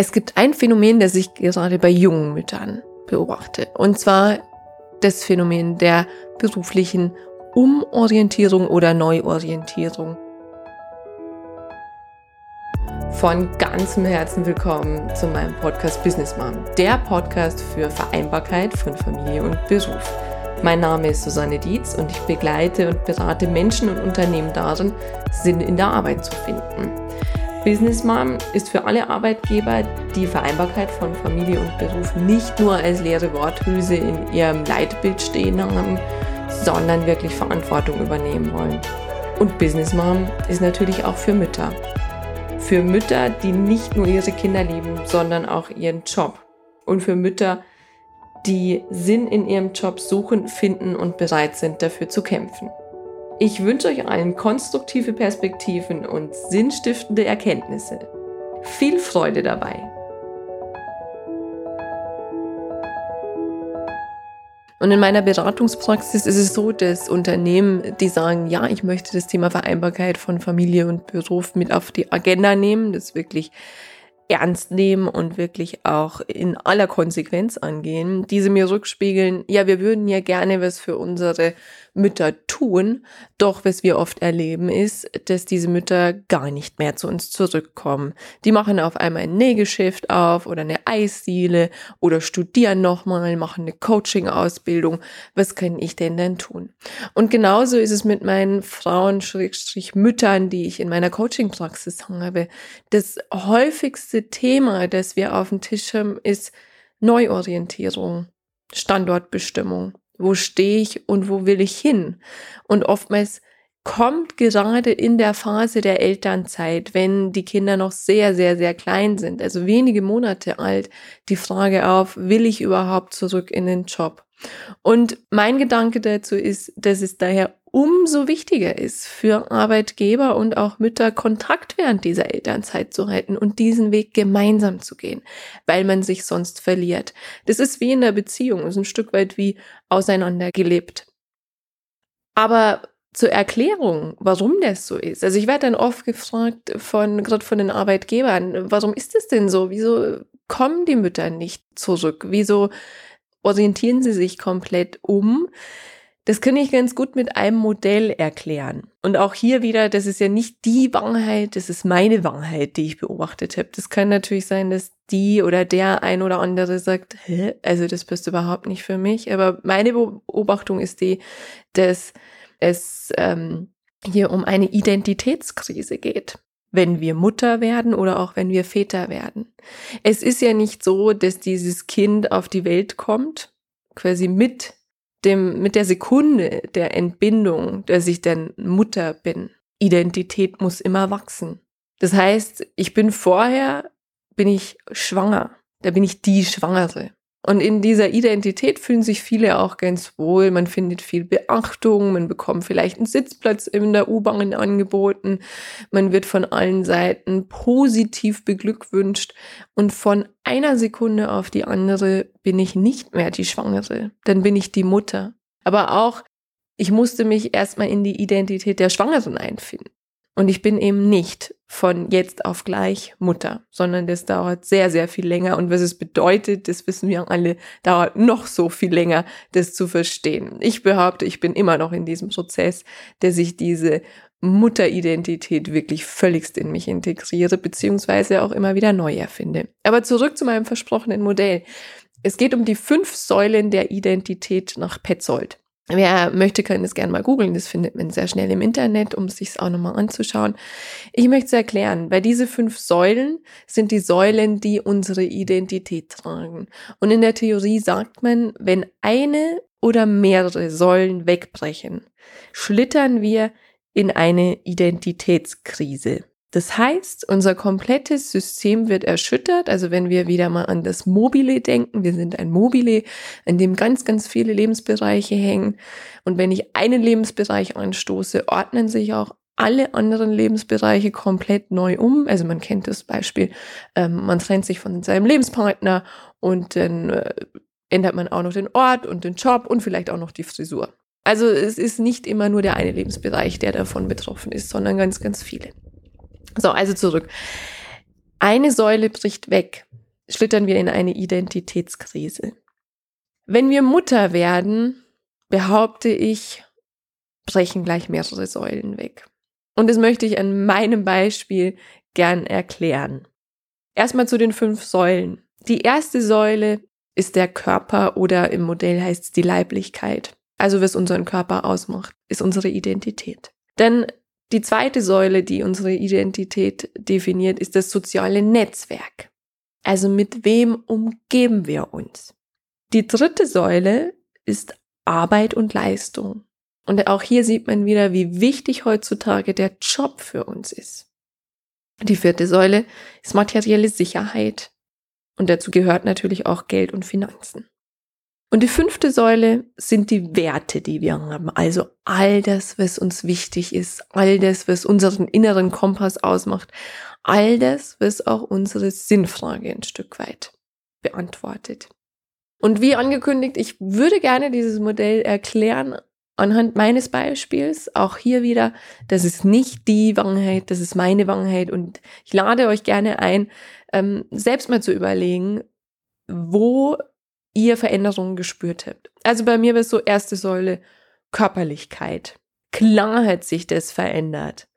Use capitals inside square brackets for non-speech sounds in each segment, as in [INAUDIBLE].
Es gibt ein Phänomen, das ich gerade bei jungen Müttern beobachte. Und zwar das Phänomen der beruflichen Umorientierung oder Neuorientierung. Von ganzem Herzen willkommen zu meinem Podcast Business Mom, der Podcast für Vereinbarkeit von Familie und Beruf. Mein Name ist Susanne Dietz und ich begleite und berate Menschen und Unternehmen darin, Sinn in der Arbeit zu finden. Business Mom ist für alle Arbeitgeber, die Vereinbarkeit von Familie und Beruf nicht nur als leere Worthülse in ihrem Leitbild stehen haben, sondern wirklich Verantwortung übernehmen wollen. Und Business Mom ist natürlich auch für Mütter. Für Mütter, die nicht nur ihre Kinder lieben, sondern auch ihren Job. Und für Mütter, die Sinn in ihrem Job suchen, finden und bereit sind, dafür zu kämpfen. Ich wünsche euch allen konstruktive Perspektiven und sinnstiftende Erkenntnisse. Viel Freude dabei! Und in meiner Beratungspraxis ist es so, dass Unternehmen, die sagen, ja, ich möchte das Thema Vereinbarkeit von Familie und Beruf mit auf die Agenda nehmen, das wirklich ernst nehmen und wirklich auch in aller Konsequenz angehen, diese mir rückspiegeln, ja, wir würden ja gerne was für unsere Mütter tun, doch was wir oft erleben ist, dass diese Mütter gar nicht mehr zu uns zurückkommen. Die machen auf einmal ein Nähgeschäft auf oder eine Eisdiele oder studieren nochmal, machen eine Coaching-Ausbildung. Was kann ich denn denn tun? Und genauso ist es mit meinen Frauen, Müttern, die ich in meiner Coaching-Praxis habe. Das häufigste Thema, das wir auf dem Tisch haben, ist Neuorientierung, Standortbestimmung. Wo stehe ich und wo will ich hin? Und oftmals kommt gerade in der Phase der Elternzeit, wenn die Kinder noch sehr, sehr, sehr klein sind, also wenige Monate alt, die Frage auf, will ich überhaupt zurück in den Job? Und mein Gedanke dazu ist, dass es daher umso wichtiger ist für Arbeitgeber und auch Mütter Kontakt während dieser Elternzeit zu halten und diesen Weg gemeinsam zu gehen, weil man sich sonst verliert. Das ist wie in der Beziehung, ist ein Stück weit wie auseinandergelebt. Aber zur Erklärung, warum das so ist. Also ich werde dann oft gefragt von, gerade von den Arbeitgebern, warum ist das denn so? Wieso kommen die Mütter nicht zurück? Wieso orientieren sie sich komplett um? Das kann ich ganz gut mit einem Modell erklären. Und auch hier wieder, das ist ja nicht die Wahrheit, das ist meine Wahrheit, die ich beobachtet habe. Das kann natürlich sein, dass die oder der ein oder andere sagt, Hä? also das bist überhaupt nicht für mich. Aber meine Beobachtung ist die, dass es ähm, hier um eine Identitätskrise geht wenn wir Mutter werden oder auch wenn wir Väter werden. Es ist ja nicht so, dass dieses Kind auf die Welt kommt, quasi mit dem, mit der Sekunde der Entbindung, dass ich dann Mutter bin. Identität muss immer wachsen. Das heißt, ich bin vorher, bin ich schwanger. Da bin ich die Schwangere. Und in dieser Identität fühlen sich viele auch ganz wohl. Man findet viel Beachtung, man bekommt vielleicht einen Sitzplatz in der U-Bahn angeboten, man wird von allen Seiten positiv beglückwünscht und von einer Sekunde auf die andere bin ich nicht mehr die Schwangere, dann bin ich die Mutter. Aber auch, ich musste mich erstmal in die Identität der Schwangeren einfinden. Und ich bin eben nicht von jetzt auf gleich Mutter, sondern das dauert sehr, sehr viel länger. Und was es bedeutet, das wissen wir alle, dauert noch so viel länger, das zu verstehen. Ich behaupte, ich bin immer noch in diesem Prozess, dass ich diese Mutteridentität wirklich völligst in mich integriere, beziehungsweise auch immer wieder neu erfinde. Aber zurück zu meinem versprochenen Modell. Es geht um die fünf Säulen der Identität nach Petzold. Wer möchte, kann es gerne mal googeln. Das findet man sehr schnell im Internet, um es sich auch nochmal anzuschauen. Ich möchte es erklären, weil diese fünf Säulen sind die Säulen, die unsere Identität tragen. Und in der Theorie sagt man, wenn eine oder mehrere Säulen wegbrechen, schlittern wir in eine Identitätskrise. Das heißt, unser komplettes System wird erschüttert. Also wenn wir wieder mal an das Mobile denken, wir sind ein Mobile, in dem ganz, ganz viele Lebensbereiche hängen. Und wenn ich einen Lebensbereich anstoße, ordnen sich auch alle anderen Lebensbereiche komplett neu um. Also man kennt das Beispiel, ähm, man trennt sich von seinem Lebenspartner und dann äh, ändert man auch noch den Ort und den Job und vielleicht auch noch die Frisur. Also es ist nicht immer nur der eine Lebensbereich, der davon betroffen ist, sondern ganz, ganz viele. So, also zurück. Eine Säule bricht weg. schlittern wir in eine Identitätskrise. Wenn wir Mutter werden, behaupte ich, brechen gleich mehrere Säulen weg. Und das möchte ich an meinem Beispiel gern erklären. Erstmal zu den fünf Säulen. Die erste Säule ist der Körper oder im Modell heißt es die Leiblichkeit. Also was unseren Körper ausmacht, ist unsere Identität. Denn die zweite Säule, die unsere Identität definiert, ist das soziale Netzwerk. Also mit wem umgeben wir uns? Die dritte Säule ist Arbeit und Leistung. Und auch hier sieht man wieder, wie wichtig heutzutage der Job für uns ist. Die vierte Säule ist materielle Sicherheit. Und dazu gehört natürlich auch Geld und Finanzen. Und die fünfte Säule sind die Werte, die wir haben. Also all das, was uns wichtig ist, all das, was unseren inneren Kompass ausmacht, all das, was auch unsere Sinnfrage ein Stück weit beantwortet. Und wie angekündigt, ich würde gerne dieses Modell erklären anhand meines Beispiels. Auch hier wieder, das ist nicht die Wahrheit, das ist meine Wahrheit. Und ich lade euch gerne ein, ähm, selbst mal zu überlegen, wo ihr Veränderungen gespürt habt. Also bei mir war es so erste Säule Körperlichkeit. Klar hat sich das verändert.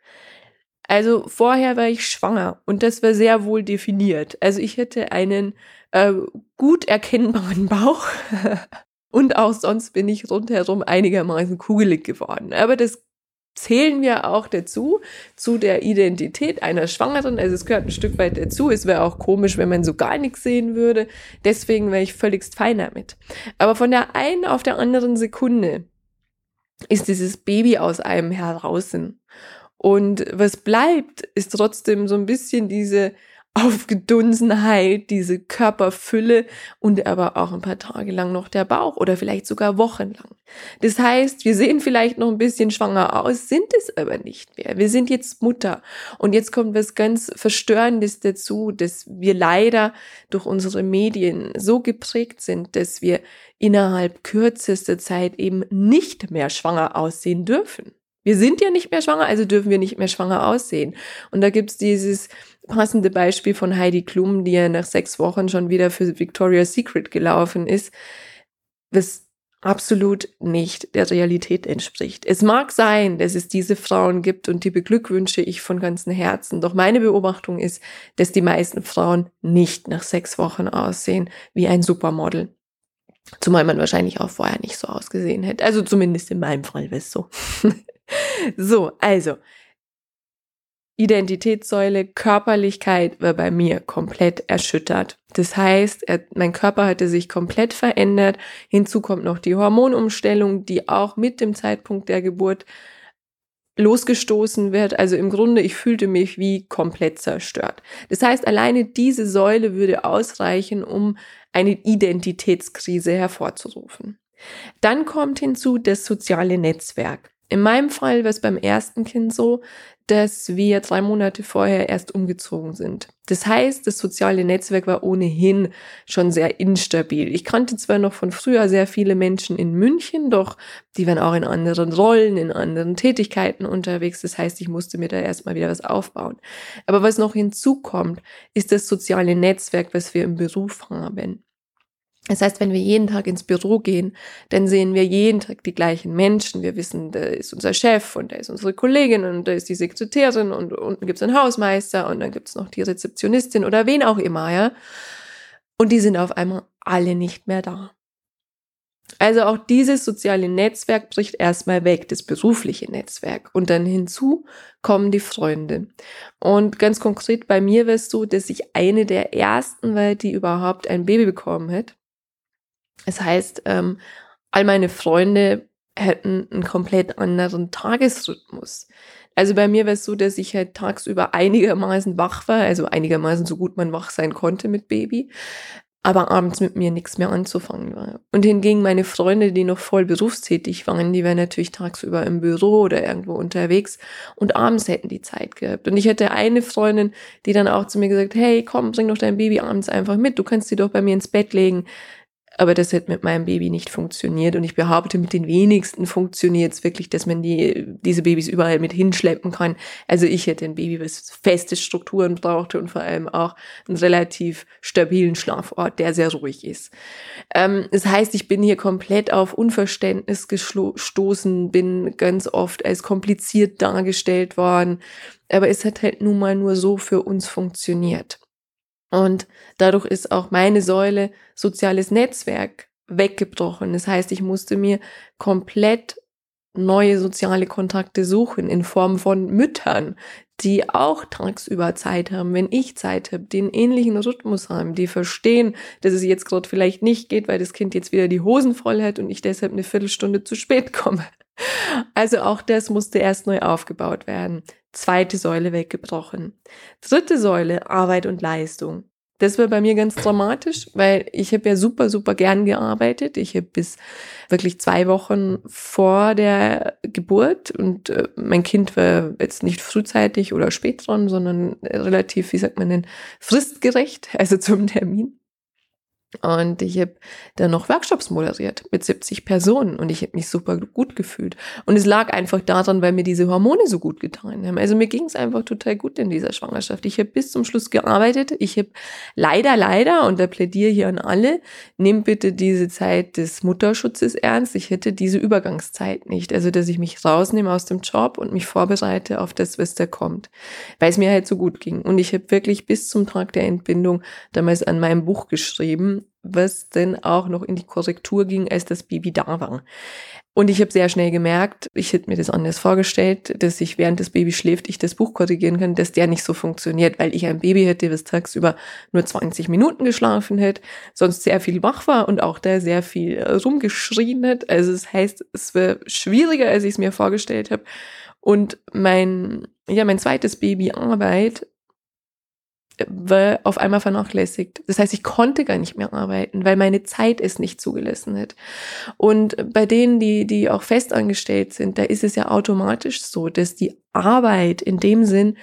Also vorher war ich schwanger und das war sehr wohl definiert. Also ich hätte einen äh, gut erkennbaren [LAUGHS] Bauch und auch sonst bin ich rundherum einigermaßen kugelig geworden. Aber das zählen wir auch dazu, zu der Identität einer Schwangeren. Also es gehört ein Stück weit dazu. Es wäre auch komisch, wenn man so gar nichts sehen würde. Deswegen wäre ich völligst fein damit. Aber von der einen auf der anderen Sekunde ist dieses Baby aus einem heraus. Und was bleibt, ist trotzdem so ein bisschen diese Aufgedunsenheit, diese Körperfülle und aber auch ein paar Tage lang noch der Bauch oder vielleicht sogar wochenlang. Das heißt, wir sehen vielleicht noch ein bisschen schwanger aus, sind es aber nicht mehr. Wir sind jetzt Mutter. Und jetzt kommt was ganz Verstörendes dazu, dass wir leider durch unsere Medien so geprägt sind, dass wir innerhalb kürzester Zeit eben nicht mehr schwanger aussehen dürfen. Wir sind ja nicht mehr schwanger, also dürfen wir nicht mehr schwanger aussehen. Und da gibt's dieses passende Beispiel von Heidi Klum, die ja nach sechs Wochen schon wieder für Victoria's Secret gelaufen ist, was absolut nicht der Realität entspricht. Es mag sein, dass es diese Frauen gibt und die beglückwünsche ich von ganzem Herzen. Doch meine Beobachtung ist, dass die meisten Frauen nicht nach sechs Wochen aussehen wie ein Supermodel. Zumal man wahrscheinlich auch vorher nicht so ausgesehen hätte. Also zumindest in meinem Fall wäre es so. [LAUGHS] so, also Identitätssäule, Körperlichkeit war bei mir komplett erschüttert. Das heißt, er, mein Körper hatte sich komplett verändert. Hinzu kommt noch die Hormonumstellung, die auch mit dem Zeitpunkt der Geburt losgestoßen wird. Also im Grunde, ich fühlte mich wie komplett zerstört. Das heißt, alleine diese Säule würde ausreichen, um eine Identitätskrise hervorzurufen. Dann kommt hinzu das soziale Netzwerk. In meinem Fall war es beim ersten Kind so, dass wir drei Monate vorher erst umgezogen sind. Das heißt, das soziale Netzwerk war ohnehin schon sehr instabil. Ich kannte zwar noch von früher sehr viele Menschen in München, doch die waren auch in anderen Rollen, in anderen Tätigkeiten unterwegs. Das heißt, ich musste mir da erstmal wieder was aufbauen. Aber was noch hinzukommt, ist das soziale Netzwerk, was wir im Beruf haben. Das heißt, wenn wir jeden Tag ins Büro gehen, dann sehen wir jeden Tag die gleichen Menschen. Wir wissen, da ist unser Chef und da ist unsere Kollegin und da ist die Sekretärin und unten gibt es einen Hausmeister und dann gibt es noch die Rezeptionistin oder wen auch immer, ja. Und die sind auf einmal alle nicht mehr da. Also auch dieses soziale Netzwerk bricht erstmal weg, das berufliche Netzwerk. Und dann hinzu kommen die Freunde. Und ganz konkret bei mir war es so, dass ich eine der ersten war, die überhaupt ein Baby bekommen hat. Das heißt, ähm, all meine Freunde hätten einen komplett anderen Tagesrhythmus. Also bei mir war es so, dass ich halt tagsüber einigermaßen wach war, also einigermaßen so gut man wach sein konnte mit Baby, aber abends mit mir nichts mehr anzufangen war. Und hingegen meine Freunde, die noch voll berufstätig waren, die waren natürlich tagsüber im Büro oder irgendwo unterwegs und abends hätten die Zeit gehabt. Und ich hatte eine Freundin, die dann auch zu mir gesagt, hey, komm, bring doch dein Baby abends einfach mit, du kannst sie doch bei mir ins Bett legen aber das hat mit meinem Baby nicht funktioniert. Und ich behaupte, mit den wenigsten funktioniert es wirklich, dass man die, diese Babys überall mit hinschleppen kann. Also ich hätte ein Baby, was feste Strukturen brauchte und vor allem auch einen relativ stabilen Schlafort, der sehr ruhig ist. Ähm, das heißt, ich bin hier komplett auf Unverständnis gestoßen, bin ganz oft als kompliziert dargestellt worden. Aber es hat halt nun mal nur so für uns funktioniert. Und dadurch ist auch meine Säule soziales Netzwerk weggebrochen. Das heißt, ich musste mir komplett neue soziale Kontakte suchen in Form von Müttern, die auch tagsüber Zeit haben, wenn ich Zeit habe, den ähnlichen Rhythmus haben, die verstehen, dass es jetzt gerade vielleicht nicht geht, weil das Kind jetzt wieder die Hosen voll hat und ich deshalb eine Viertelstunde zu spät komme. Also auch das musste erst neu aufgebaut werden. Zweite Säule weggebrochen. Dritte Säule, Arbeit und Leistung. Das war bei mir ganz dramatisch, weil ich habe ja super, super gern gearbeitet. Ich habe bis wirklich zwei Wochen vor der Geburt und äh, mein Kind war jetzt nicht frühzeitig oder spät dran, sondern relativ, wie sagt man denn, fristgerecht, also zum Termin. Und ich habe dann noch Workshops moderiert mit 70 Personen und ich habe mich super gut gefühlt. Und es lag einfach daran, weil mir diese Hormone so gut getan haben. Also mir ging es einfach total gut in dieser Schwangerschaft. Ich habe bis zum Schluss gearbeitet. Ich habe leider, leider, und da plädiere hier an alle, nehmt bitte diese Zeit des Mutterschutzes ernst. Ich hätte diese Übergangszeit nicht. Also dass ich mich rausnehme aus dem Job und mich vorbereite auf das, was da kommt. Weil es mir halt so gut ging. Und ich habe wirklich bis zum Tag der Entbindung damals an meinem Buch geschrieben was denn auch noch in die Korrektur ging, als das Baby da war. Und ich habe sehr schnell gemerkt, ich hätte mir das anders vorgestellt, dass ich während das Baby schläft, ich das Buch korrigieren kann, dass der nicht so funktioniert, weil ich ein Baby hätte, was tagsüber nur 20 Minuten geschlafen hätte, sonst sehr viel wach war und auch da sehr viel rumgeschrien hat. Also das heißt, es war schwieriger, als ich es mir vorgestellt habe. Und mein, ja, mein zweites Baby Arbeit war auf einmal vernachlässigt. Das heißt, ich konnte gar nicht mehr arbeiten, weil meine Zeit es nicht zugelassen hat. Und bei denen, die, die auch festangestellt sind, da ist es ja automatisch so, dass die Arbeit in dem Sinn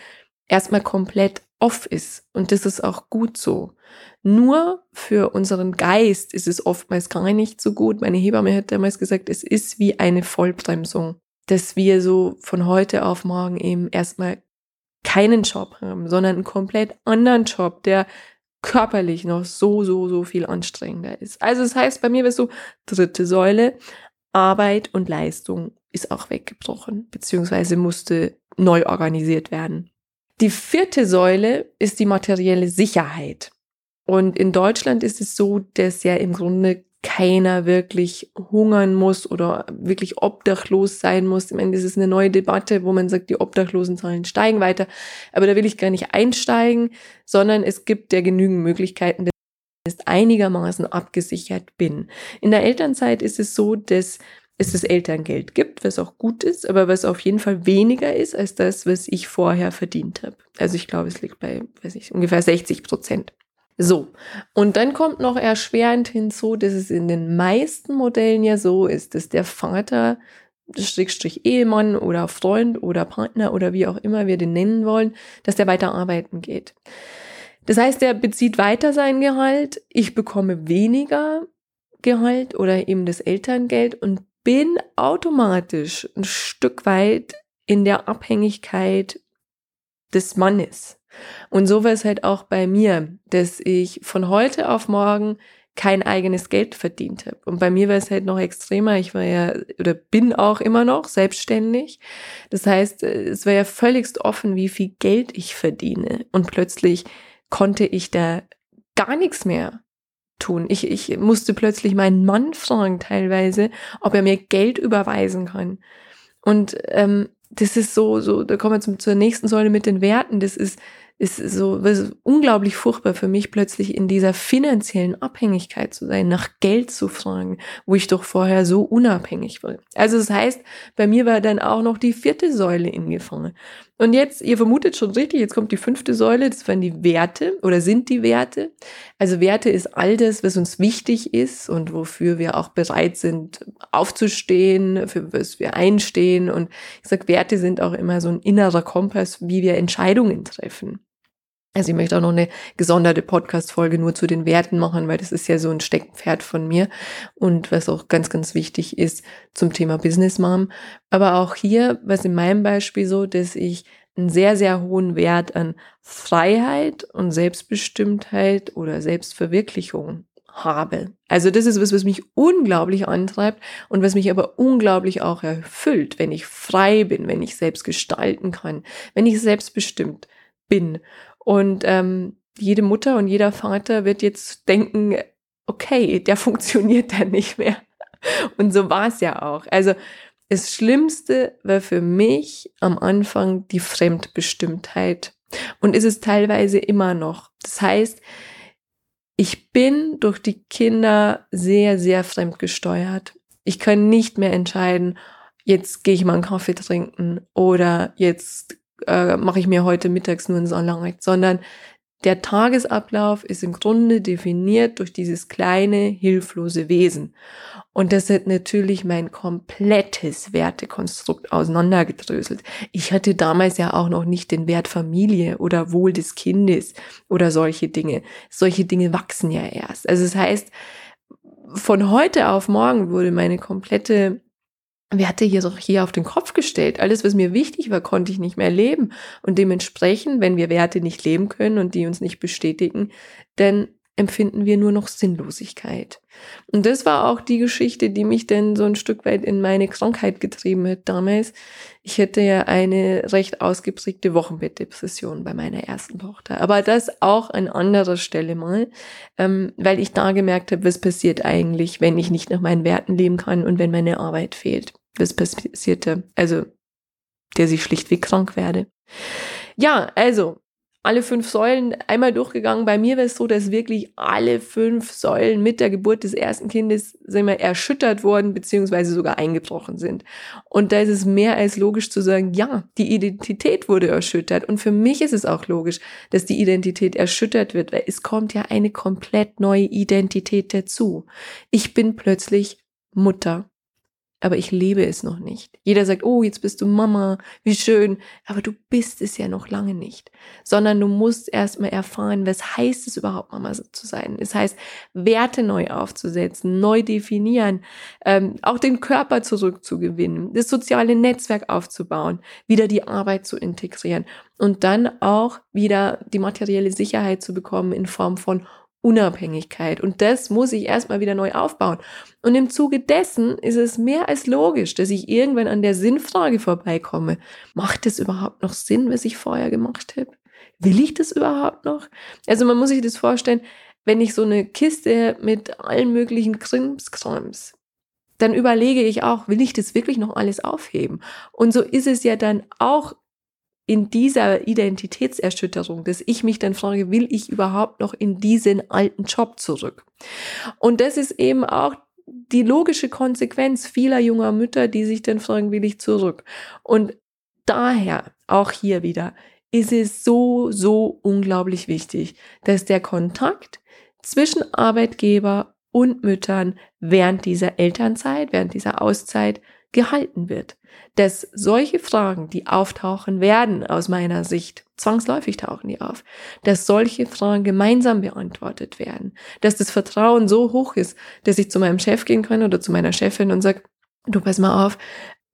erstmal komplett off ist. Und das ist auch gut so. Nur für unseren Geist ist es oftmals gar nicht so gut. Meine Hebamme hat damals gesagt, es ist wie eine Vollbremsung, dass wir so von heute auf morgen eben erstmal keinen Job haben, sondern einen komplett anderen Job, der körperlich noch so, so, so viel anstrengender ist. Also das heißt, bei mir wäre so dritte Säule, Arbeit und Leistung ist auch weggebrochen, beziehungsweise musste neu organisiert werden. Die vierte Säule ist die materielle Sicherheit. Und in Deutschland ist es so, dass ja im Grunde keiner wirklich hungern muss oder wirklich obdachlos sein muss. Ich meine, das ist eine neue Debatte, wo man sagt, die Obdachlosenzahlen steigen weiter. Aber da will ich gar nicht einsteigen, sondern es gibt ja genügend Möglichkeiten, dass ich einigermaßen abgesichert bin. In der Elternzeit ist es so, dass es das Elterngeld gibt, was auch gut ist, aber was auf jeden Fall weniger ist als das, was ich vorher verdient habe. Also ich glaube, es liegt bei, weiß ich, ungefähr 60 Prozent. So, und dann kommt noch erschwerend hinzu, dass es in den meisten Modellen ja so ist, dass der Vater, Schrägstrich Ehemann oder Freund oder Partner oder wie auch immer wir den nennen wollen, dass der weiter arbeiten geht. Das heißt, er bezieht weiter sein Gehalt, ich bekomme weniger Gehalt oder eben das Elterngeld und bin automatisch ein Stück weit in der Abhängigkeit des Mannes. Und so war es halt auch bei mir, dass ich von heute auf morgen kein eigenes Geld verdient habe. Und bei mir war es halt noch extremer. Ich war ja oder bin auch immer noch selbstständig. Das heißt, es war ja völligst offen, wie viel Geld ich verdiene. Und plötzlich konnte ich da gar nichts mehr tun. Ich, ich musste plötzlich meinen Mann fragen teilweise, ob er mir Geld überweisen kann. Und ähm, das ist so, so, da kommen wir zum, zur nächsten Säule mit den Werten. Das ist, ist so ist unglaublich furchtbar für mich, plötzlich in dieser finanziellen Abhängigkeit zu sein, nach Geld zu fragen, wo ich doch vorher so unabhängig war. Also das heißt, bei mir war dann auch noch die vierte Säule ingefangen. Und jetzt, ihr vermutet schon richtig, jetzt kommt die fünfte Säule, das waren die Werte oder sind die Werte. Also Werte ist all das, was uns wichtig ist und wofür wir auch bereit sind, aufzustehen, für was wir einstehen. Und ich sag, Werte sind auch immer so ein innerer Kompass, wie wir Entscheidungen treffen. Also ich möchte auch noch eine gesonderte Podcast-Folge nur zu den Werten machen, weil das ist ja so ein Steckenpferd von mir und was auch ganz, ganz wichtig ist zum Thema Business Mom. Aber auch hier, was in meinem Beispiel so, dass ich einen sehr, sehr hohen Wert an Freiheit und Selbstbestimmtheit oder Selbstverwirklichung habe. Also das ist was, was mich unglaublich antreibt und was mich aber unglaublich auch erfüllt, wenn ich frei bin, wenn ich selbst gestalten kann, wenn ich selbstbestimmt bin. Und ähm, jede Mutter und jeder Vater wird jetzt denken, okay, der [LAUGHS] funktioniert dann nicht mehr. Und so war es ja auch. Also das Schlimmste war für mich am Anfang die Fremdbestimmtheit. Und ist es teilweise immer noch. Das heißt, ich bin durch die Kinder sehr, sehr fremdgesteuert. Ich kann nicht mehr entscheiden, jetzt gehe ich mal einen Kaffee trinken oder jetzt äh, mache ich mir heute mittags nur ein Salami, sondern der Tagesablauf ist im Grunde definiert durch dieses kleine, hilflose Wesen. Und das hat natürlich mein komplettes Wertekonstrukt auseinandergedröselt. Ich hatte damals ja auch noch nicht den Wert Familie oder Wohl des Kindes oder solche Dinge. Solche Dinge wachsen ja erst. Also das heißt, von heute auf morgen wurde meine komplette Werte hier so hier auf den Kopf gestellt. Alles, was mir wichtig war, konnte ich nicht mehr leben. Und dementsprechend, wenn wir Werte nicht leben können und die uns nicht bestätigen, dann empfinden wir nur noch Sinnlosigkeit. Und das war auch die Geschichte, die mich dann so ein Stück weit in meine Krankheit getrieben hat damals. Ich hätte ja eine recht ausgeprägte Wochenbettdepression bei meiner ersten Tochter. Aber das auch an anderer Stelle mal, ähm, weil ich da gemerkt habe, was passiert eigentlich, wenn ich nicht nach meinen Werten leben kann und wenn meine Arbeit fehlt. Was passierte? Also, der ich schlichtweg krank werde. Ja, also alle fünf Säulen einmal durchgegangen. Bei mir war es so, dass wirklich alle fünf Säulen mit der Geburt des ersten Kindes sind wir erschüttert worden, beziehungsweise sogar eingebrochen sind. Und da ist es mehr als logisch zu sagen, ja, die Identität wurde erschüttert. Und für mich ist es auch logisch, dass die Identität erschüttert wird, weil es kommt ja eine komplett neue Identität dazu. Ich bin plötzlich Mutter aber ich lebe es noch nicht. Jeder sagt, oh, jetzt bist du Mama, wie schön, aber du bist es ja noch lange nicht, sondern du musst erstmal erfahren, was heißt es überhaupt, Mama zu sein. Es heißt, Werte neu aufzusetzen, neu definieren, ähm, auch den Körper zurückzugewinnen, das soziale Netzwerk aufzubauen, wieder die Arbeit zu integrieren und dann auch wieder die materielle Sicherheit zu bekommen in Form von Unabhängigkeit. Und das muss ich erstmal wieder neu aufbauen. Und im Zuge dessen ist es mehr als logisch, dass ich irgendwann an der Sinnfrage vorbeikomme. Macht es überhaupt noch Sinn, was ich vorher gemacht habe? Will ich das überhaupt noch? Also man muss sich das vorstellen, wenn ich so eine Kiste mit allen möglichen Krimskrams, dann überlege ich auch, will ich das wirklich noch alles aufheben? Und so ist es ja dann auch in dieser Identitätserschütterung, dass ich mich dann frage, will ich überhaupt noch in diesen alten Job zurück? Und das ist eben auch die logische Konsequenz vieler junger Mütter, die sich dann fragen, will ich zurück? Und daher, auch hier wieder, ist es so, so unglaublich wichtig, dass der Kontakt zwischen Arbeitgeber und Müttern während dieser Elternzeit, während dieser Auszeit gehalten wird. Dass solche Fragen, die auftauchen werden, aus meiner Sicht, zwangsläufig tauchen die auf, dass solche Fragen gemeinsam beantwortet werden, dass das Vertrauen so hoch ist, dass ich zu meinem Chef gehen kann oder zu meiner Chefin und sage, du pass mal auf,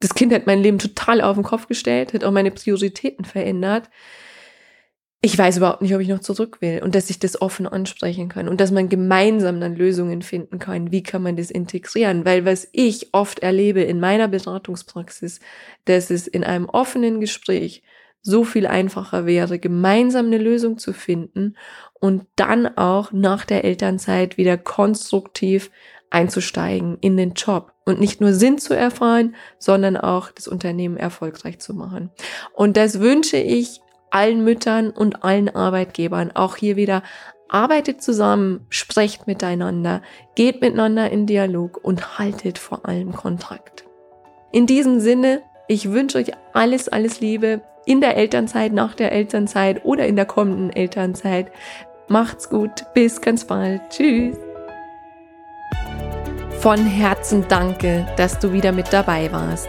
das Kind hat mein Leben total auf den Kopf gestellt, hat auch meine Prioritäten verändert ich weiß überhaupt nicht, ob ich noch zurück will und dass ich das offen ansprechen kann und dass man gemeinsam dann Lösungen finden kann. Wie kann man das integrieren? Weil was ich oft erlebe in meiner Beratungspraxis, dass es in einem offenen Gespräch so viel einfacher wäre, gemeinsam eine Lösung zu finden und dann auch nach der Elternzeit wieder konstruktiv einzusteigen in den Job und nicht nur Sinn zu erfahren, sondern auch das Unternehmen erfolgreich zu machen. Und das wünsche ich allen Müttern und allen Arbeitgebern. Auch hier wieder arbeitet zusammen, sprecht miteinander, geht miteinander in Dialog und haltet vor allem Kontakt. In diesem Sinne, ich wünsche euch alles, alles Liebe in der Elternzeit, nach der Elternzeit oder in der kommenden Elternzeit. Macht's gut, bis ganz bald. Tschüss. Von Herzen danke, dass du wieder mit dabei warst.